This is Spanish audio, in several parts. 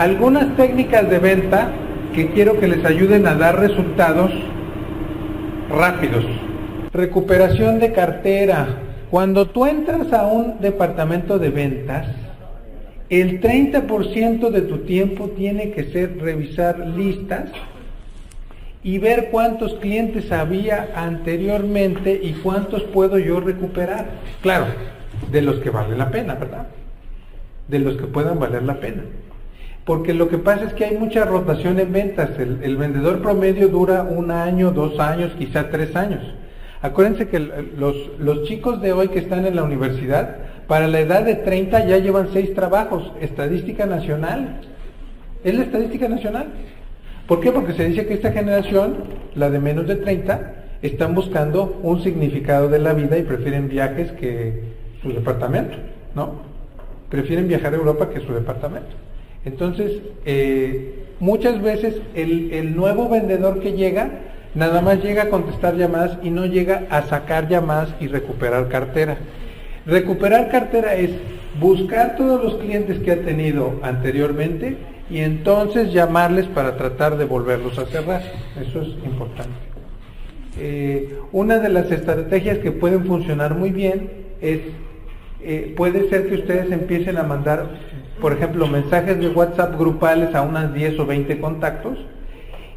algunas técnicas de venta que quiero que les ayuden a dar resultados rápidos. Recuperación de cartera. Cuando tú entras a un departamento de ventas, el 30% de tu tiempo tiene que ser revisar listas y ver cuántos clientes había anteriormente y cuántos puedo yo recuperar. Claro, de los que vale la pena, ¿verdad? De los que puedan valer la pena. Porque lo que pasa es que hay mucha rotación en ventas. El, vendedor promedio dura un año, dos años, quizá tres años. Acuérdense que los, los chicos de hoy que están en la universidad, para la edad de 30 ya llevan seis trabajos. Estadística nacional. Es la estadística nacional. ¿Por qué? Porque se dice que esta generación, la de menos de 30, están buscando un significado de la vida y prefieren viajes que su departamento, ¿no? Prefieren viajar a Europa que su departamento. Entonces, eh, muchas veces el, el nuevo vendedor que llega, nada más llega a contestar llamadas y no llega a sacar llamadas y recuperar cartera. Recuperar cartera es buscar todos los clientes que ha tenido anteriormente y entonces llamarles para tratar de volverlos a cerrar. Eso es importante. Eh, una de las estrategias que pueden funcionar muy bien es, eh, puede ser que ustedes empiecen a mandar, por ejemplo, mensajes de WhatsApp grupales a unas 10 o 20 contactos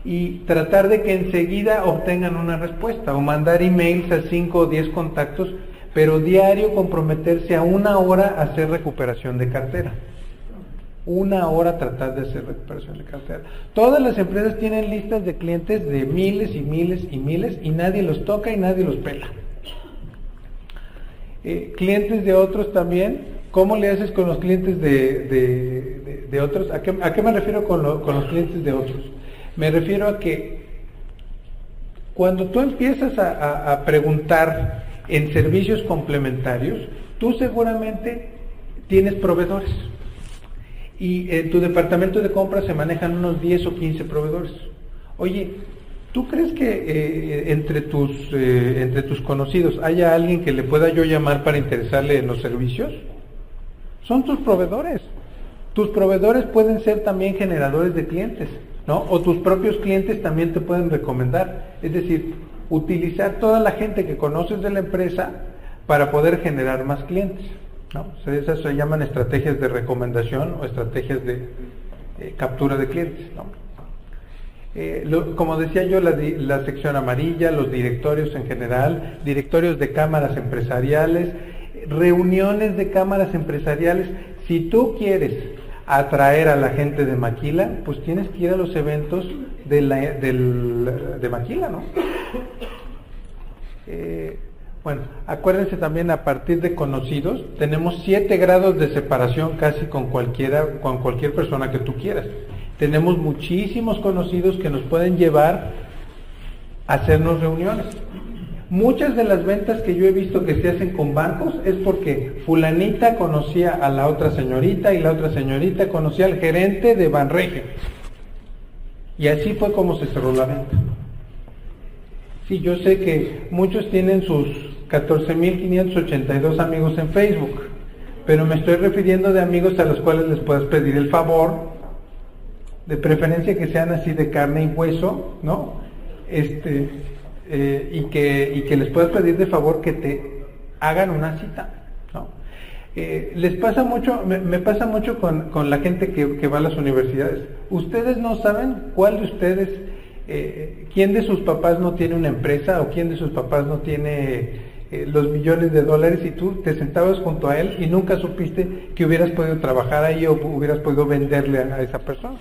y tratar de que enseguida obtengan una respuesta o mandar emails a 5 o 10 contactos, pero diario comprometerse a una hora a hacer recuperación de cartera una hora tratar de hacer recuperación de cartera. Todas las empresas tienen listas de clientes de miles y miles y miles y nadie los toca y nadie los pela. Eh, clientes de otros también, ¿cómo le haces con los clientes de, de, otros? ¿A qué, ¿A qué, me refiero con, con los clientes de otros? Me refiero a que cuando tú empiezas a, a preguntar en servicios complementarios, tú seguramente tienes proveedores y en tu departamento de compras se manejan unos 10 o 15 proveedores. Oye, ¿tú crees que eh, entre, tus, eh, entre tus conocidos haya alguien que le pueda yo llamar para interesarle en los servicios? Son tus proveedores. Tus proveedores pueden ser también generadores de clientes, ¿no? O tus propios clientes también te pueden recomendar. Es decir, utilizar toda la gente que conoces de la empresa para poder generar más clientes. ¿no? Esas se llaman estrategias de recomendación o estrategias de eh, captura de clientes. Eh, como decía yo, la, sección amarilla, los directorios en general, directorios de cámaras empresariales, reuniones de cámaras empresariales. Si tú quieres atraer a la gente de Maquila, pues tienes que ir a los eventos de, la, de Maquila, ¿no? Eh, bueno, acuérdense también a partir de conocidos, tenemos siete grados de separación casi con cualquiera, con cualquier persona que tú quieras. Tenemos muchísimos conocidos que nos pueden llevar a hacernos reuniones. Muchas de las ventas que yo he visto que se hacen con bancos es porque fulanita conocía a la otra señorita y la otra señorita conocía al gerente de Banregio. Y así fue como se cerró la venta. Sí, yo sé que muchos tienen sus 14.582 amigos en Facebook, pero me estoy refiriendo de amigos a los cuales les puedes pedir el favor, de preferencia que sean así de carne y hueso, ¿no? Este, eh, y, que, y que les puedas pedir de favor que te hagan una cita, ¿no? Eh, les pasa mucho, me, pasa mucho con, con la gente que, que, va a las universidades. Ustedes no saben cuál de ustedes, eh, quién de sus papás no tiene una empresa o quién de sus papás no tiene eh, los millones de dólares y tú te sentabas junto a él y nunca supiste que hubieras podido trabajar ahí o hubieras podido venderle a, esa persona.